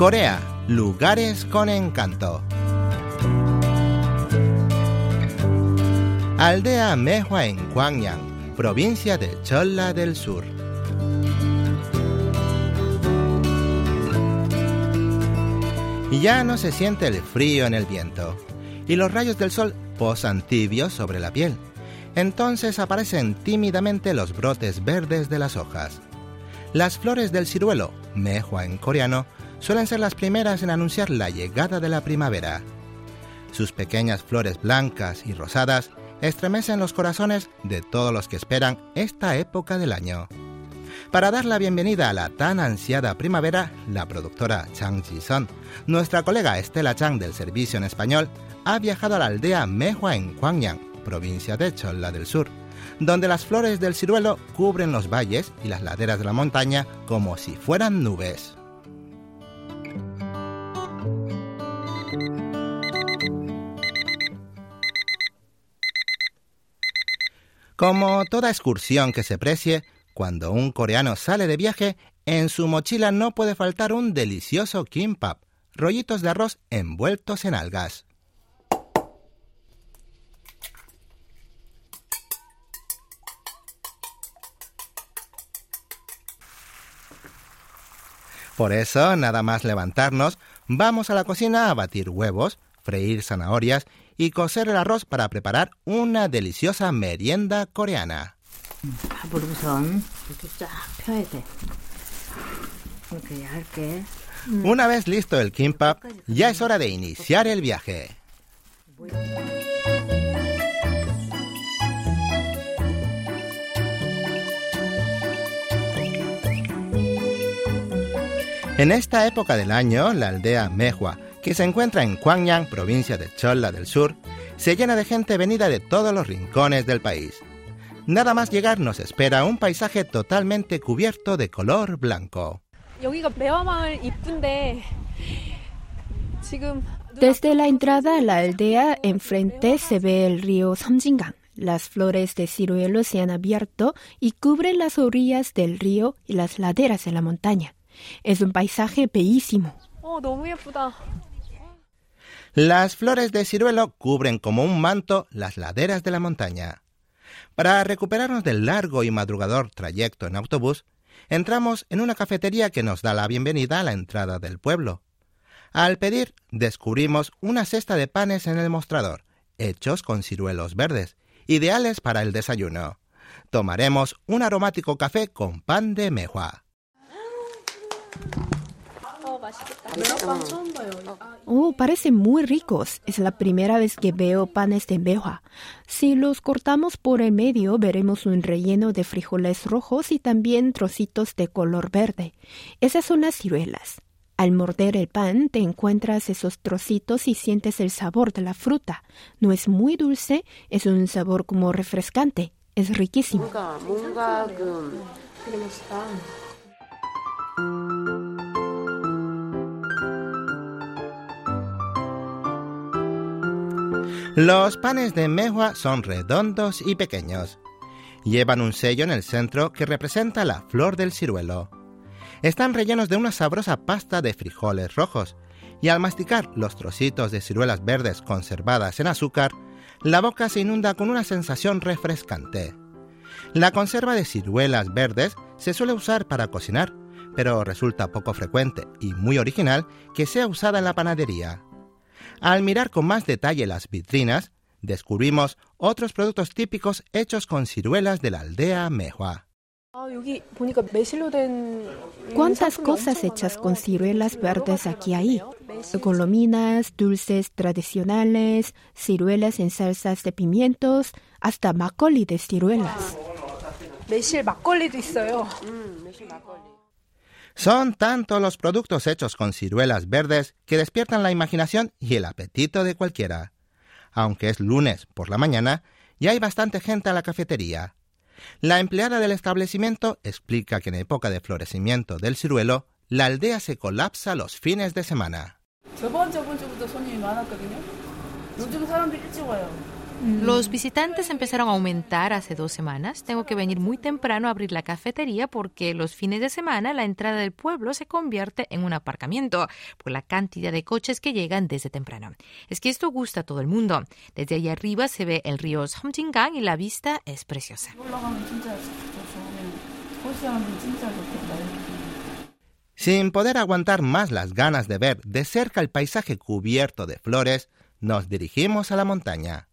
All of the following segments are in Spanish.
Corea, lugares con encanto. Aldea Mehua en Gwangyang, provincia de Cholla del Sur. Ya no se siente el frío en el viento y los rayos del sol posan tibios sobre la piel. Entonces aparecen tímidamente los brotes verdes de las hojas. Las flores del ciruelo, mehua en coreano, suelen ser las primeras en anunciar la llegada de la primavera. Sus pequeñas flores blancas y rosadas estremecen los corazones de todos los que esperan esta época del año. Para dar la bienvenida a la tan ansiada primavera, la productora Chang Ji-son, nuestra colega Estela Chang del Servicio en Español, ha viajado a la aldea Mehua en Gwangyang, provincia de Cholla del Sur, donde las flores del ciruelo cubren los valles y las laderas de la montaña como si fueran nubes. Como toda excursión que se precie, cuando un coreano sale de viaje, en su mochila no puede faltar un delicioso kimbap, rollitos de arroz envueltos en algas. Por eso, nada más levantarnos, vamos a la cocina a batir huevos, freír zanahorias y cocer el arroz para preparar una deliciosa merienda coreana. Una vez listo el kimbap, ya es hora de iniciar el viaje. En esta época del año, la aldea Mehua, que se encuentra en Gwangyang, provincia de Cholla del Sur, se llena de gente venida de todos los rincones del país. Nada más llegar nos espera un paisaje totalmente cubierto de color blanco. Desde la entrada a la aldea, enfrente se ve el río Samjingang. Las flores de ciruelo se han abierto y cubren las orillas del río y las laderas de la montaña. Es un paisaje bellísimo. Las flores de ciruelo cubren como un manto las laderas de la montaña. Para recuperarnos del largo y madrugador trayecto en autobús, entramos en una cafetería que nos da la bienvenida a la entrada del pueblo. Al pedir, descubrimos una cesta de panes en el mostrador, hechos con ciruelos verdes, ideales para el desayuno. Tomaremos un aromático café con pan de mehua. Oh, parecen muy ricos. Es la primera vez que veo panes de mehua. Si los cortamos por el medio, veremos un relleno de frijoles rojos y también trocitos de color verde. Esas son las ciruelas. Al morder el pan te encuentras esos trocitos y sientes el sabor de la fruta. No es muy dulce, es un sabor como refrescante. Es riquísimo. Los panes de mehua son redondos y pequeños. Llevan un sello en el centro que representa la flor del ciruelo. Están rellenos de una sabrosa pasta de frijoles rojos, y al masticar los trocitos de ciruelas verdes conservadas en azúcar, la boca se inunda con una sensación refrescante. La conserva de ciruelas verdes se suele usar para cocinar, pero resulta poco frecuente y muy original que sea usada en la panadería. Al mirar con más detalle las vitrinas, descubrimos otros productos típicos hechos con ciruelas de la aldea Mehua. ¿Cuántas cosas hechas con ciruelas verdes aquí hay? Colominas, dulces tradicionales, ciruelas en salsas de pimientos, hasta makgeolli de ciruelas. Son tantos los productos hechos con ciruelas verdes que despiertan la imaginación y el apetito de cualquiera. Aunque es lunes por la mañana, ya hay bastante gente a la cafetería. La empleada del establecimiento explica que en época de florecimiento del ciruelo, la aldea se colapsa los fines de semana. Los visitantes empezaron a aumentar hace dos semanas. Tengo que venir muy temprano a abrir la cafetería porque los fines de semana la entrada del pueblo se convierte en un aparcamiento por la cantidad de coches que llegan desde temprano. Es que esto gusta a todo el mundo. Desde allá arriba se ve el río Somjingang y la vista es preciosa. Sin poder aguantar más las ganas de ver de cerca el paisaje cubierto de flores, nos dirigimos a la montaña.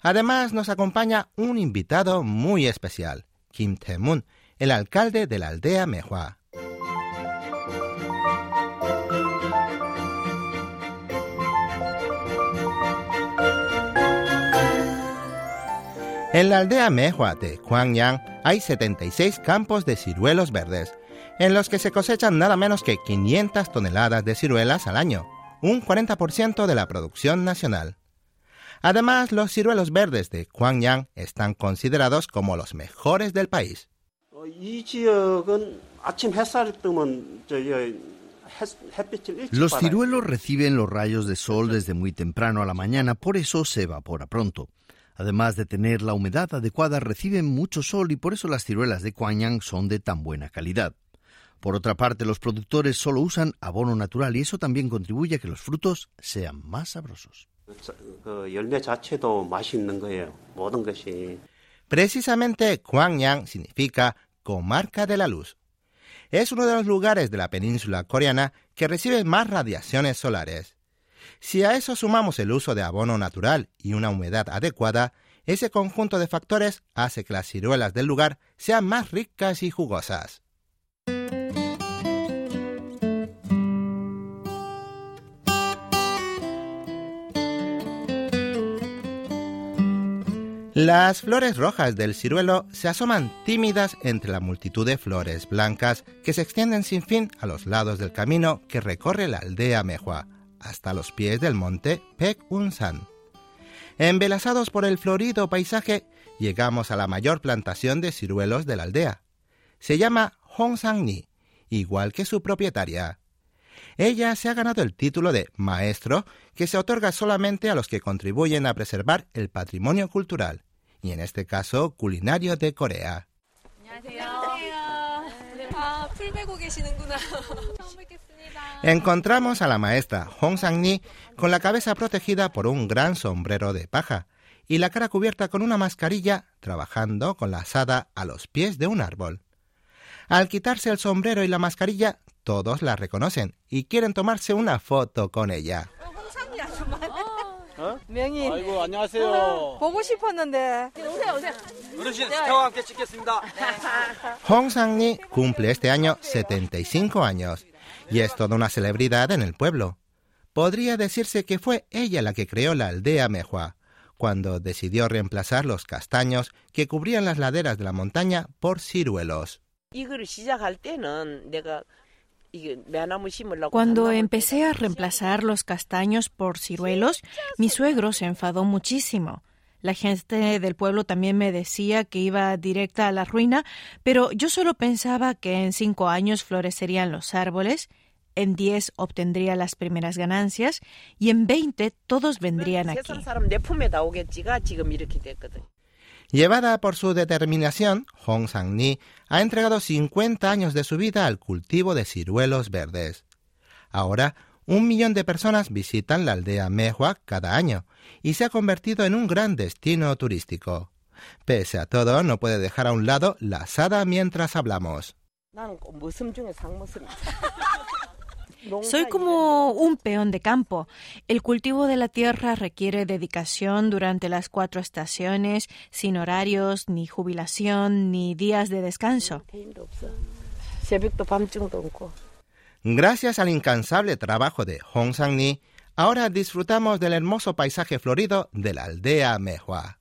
Además, nos acompaña un invitado muy especial, Kim Tae-moon, el alcalde de la aldea Mehua. En la aldea Mehua de Gwangyang hay 76 campos de ciruelos verdes, en los que se cosechan nada menos que 500 toneladas de ciruelas al año, un 40% de la producción nacional. Además, los ciruelos verdes de Gwangyang están considerados como los mejores del país. Los ciruelos reciben los rayos de sol desde muy temprano a la mañana, por eso se evapora pronto. Además de tener la humedad adecuada, reciben mucho sol y por eso las ciruelas de Gwangyang son de tan buena calidad. Por otra parte, los productores solo usan abono natural y eso también contribuye a que los frutos sean más sabrosos. Precisamente Gwangyang significa comarca de la luz. Es uno de los lugares de la península coreana que recibe más radiaciones solares. Si a eso sumamos el uso de abono natural y una humedad adecuada, ese conjunto de factores hace que las ciruelas del lugar sean más ricas y jugosas. Las flores rojas del ciruelo se asoman tímidas entre la multitud de flores blancas que se extienden sin fin a los lados del camino que recorre la aldea Mehua, hasta los pies del monte Pek Unsan. Embelazados por el florido paisaje, llegamos a la mayor plantación de ciruelos de la aldea. Se llama Ni, igual que su propietaria. Ella se ha ganado el título de maestro que se otorga solamente a los que contribuyen a preservar el patrimonio cultural y en este caso culinario de Corea. Encontramos a la maestra Hong Sang-ni con la cabeza protegida por un gran sombrero de paja y la cara cubierta con una mascarilla, trabajando con la asada a los pies de un árbol. Al quitarse el sombrero y la mascarilla, todos la reconocen y quieren tomarse una foto con ella. Hong Sang-ni cumple este año 75 años y es toda una celebridad en el pueblo. Podría decirse que fue ella la que creó la aldea Mehua, cuando decidió reemplazar los castaños que cubrían las laderas de la montaña por ciruelos. Cuando empecé a reemplazar los castaños por ciruelos, mi suegro se enfadó muchísimo. La gente del pueblo también me decía que iba directa a la ruina, pero yo solo pensaba que en cinco años florecerían los árboles, en diez obtendría las primeras ganancias y en veinte todos vendrían aquí. Llevada por su determinación, Hong Sang-ni ha entregado 50 años de su vida al cultivo de ciruelos verdes. Ahora, un millón de personas visitan la aldea Mehua cada año y se ha convertido en un gran destino turístico. Pese a todo, no puede dejar a un lado la asada mientras hablamos. Soy como un peón de campo. El cultivo de la tierra requiere dedicación durante las cuatro estaciones, sin horarios, ni jubilación, ni días de descanso. Gracias al incansable trabajo de Hong Sang-ni, ahora disfrutamos del hermoso paisaje florido de la aldea Mehua.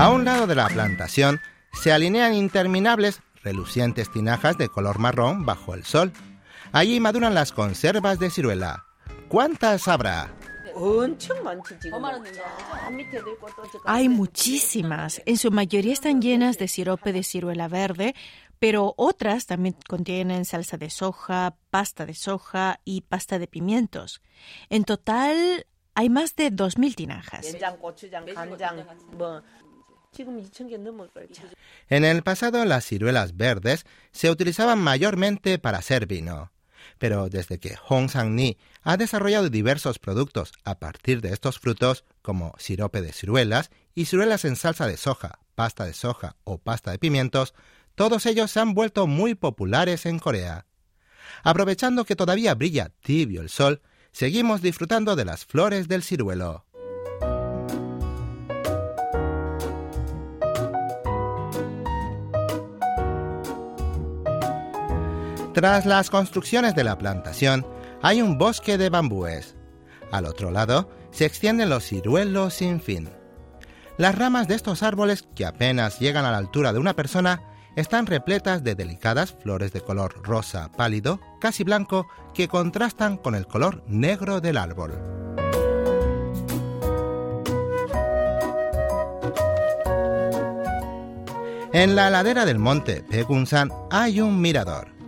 A un lado de la plantación se alinean interminables, relucientes tinajas de color marrón bajo el sol. Allí maduran las conservas de ciruela. ¿Cuántas habrá? Hay muchísimas. En su mayoría están llenas de sirope de ciruela verde pero otras también contienen salsa de soja, pasta de soja y pasta de pimientos. En total hay más de 2.000 tinajas. En el pasado las ciruelas verdes se utilizaban mayormente para hacer vino, pero desde que Hong Sang-ni ha desarrollado diversos productos a partir de estos frutos, como sirope de ciruelas y ciruelas en salsa de soja, pasta de soja o pasta de pimientos, todos ellos se han vuelto muy populares en Corea. Aprovechando que todavía brilla tibio el sol, seguimos disfrutando de las flores del ciruelo. Tras las construcciones de la plantación, hay un bosque de bambúes. Al otro lado se extienden los ciruelos sin fin. Las ramas de estos árboles, que apenas llegan a la altura de una persona, están repletas de delicadas flores de color rosa pálido, casi blanco, que contrastan con el color negro del árbol. En la ladera del monte Pegunsan hay un mirador.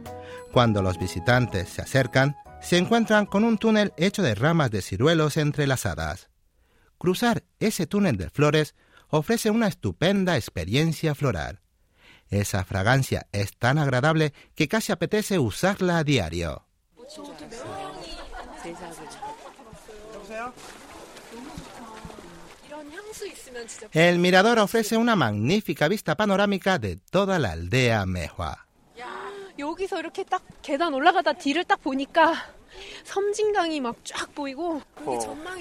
Cuando los visitantes se acercan, se encuentran con un túnel hecho de ramas de ciruelos entrelazadas. Cruzar ese túnel de flores ofrece una estupenda experiencia floral. Esa fragancia es tan agradable que casi apetece usarla a diario. El mirador ofrece una magnífica vista panorámica de toda la aldea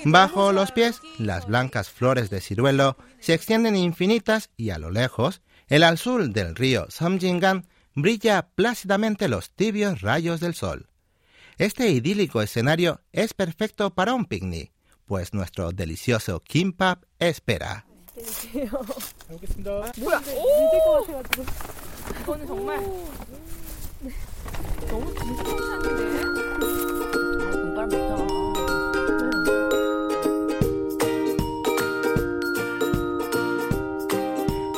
Bajo los pies, las blancas flores de ciruelo se extienden infinitas y a lo lejos, el sur del río Samjingan brilla plácidamente los tibios rayos del sol. Este idílico escenario es perfecto para un picnic, pues nuestro delicioso kimbap espera.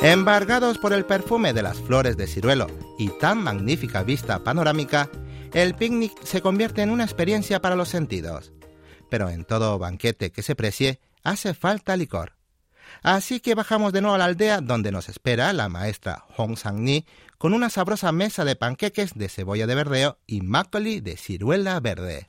Embargados por el perfume de las flores de ciruelo y tan magnífica vista panorámica, el picnic se convierte en una experiencia para los sentidos. Pero en todo banquete que se precie hace falta licor. Así que bajamos de nuevo a la aldea donde nos espera la maestra Hong Sang-ni con una sabrosa mesa de panqueques de cebolla de verdeo y makgeolli de ciruela verde.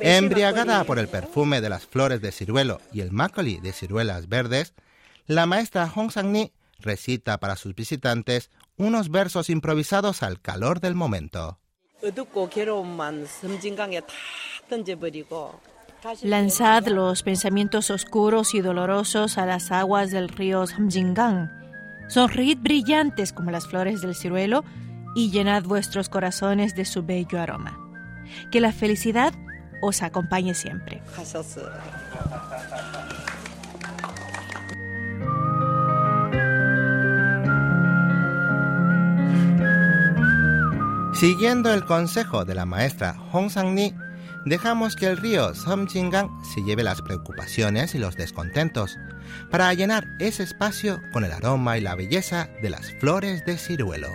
Embriagada por el perfume de las flores de ciruelo y el makgeolli de ciruelas verdes, la maestra Hong Sang-ni recita para sus visitantes unos versos improvisados al calor del momento. Lanzad los pensamientos oscuros y dolorosos a las aguas del río Samjingang. Sonreíd brillantes como las flores del ciruelo y llenad vuestros corazones de su bello aroma. Que la felicidad os acompañe siempre. Siguiendo el consejo de la maestra Hong Sang-ni, dejamos que el río Samjingang se lleve las preocupaciones y los descontentos para llenar ese espacio con el aroma y la belleza de las flores de ciruelo.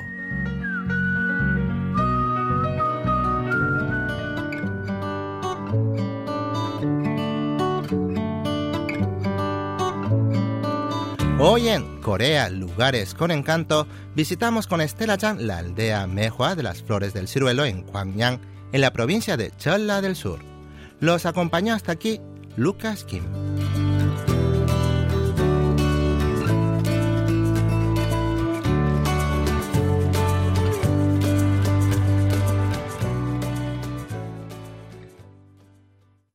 Hoy en Corea, lugares con encanto, visitamos con Estela Chan la aldea Mehua de las Flores del Ciruelo en Gwangyang, en la provincia de Cholla del Sur. Los acompañó hasta aquí Lucas Kim.